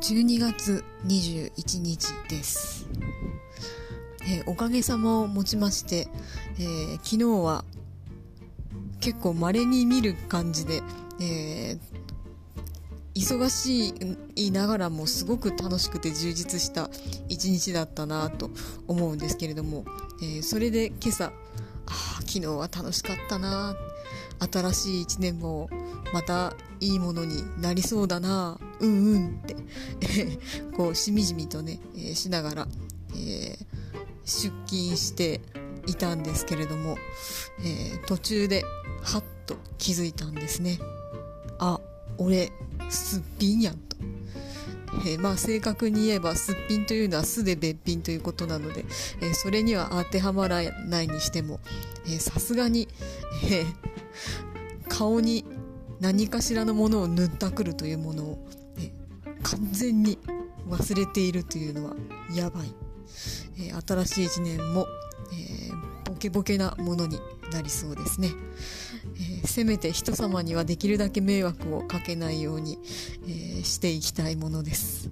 12月21日です、えーおかげさまをもちまして、えー昨日は結構稀に見る感じで、えー忙しいながらもすごく楽しくて充実した一日だったなと思うんですけれども、えそれで今朝昨日は楽しかったな。新しい一年もまたいいものになりそうだな。うんうんって、こうしみじみとね、えーしながら、えー出勤していたんですけれども、えー途中ではっと気づいたんですね。あ俺すっぴんやんと。えーまあ正確に言えばすっぴんというのは素でべっぴんということなので、えーそれには当てはまらないにしてもさすがに、えー顔に何かしらのものを塗ったくるというものを、え完全に忘れているというのはやばい、え新しい一年も、えーケボケなものになりそうですね、えーせめて人様にはできるだけ迷惑をかけないように、えーしていきたいものです。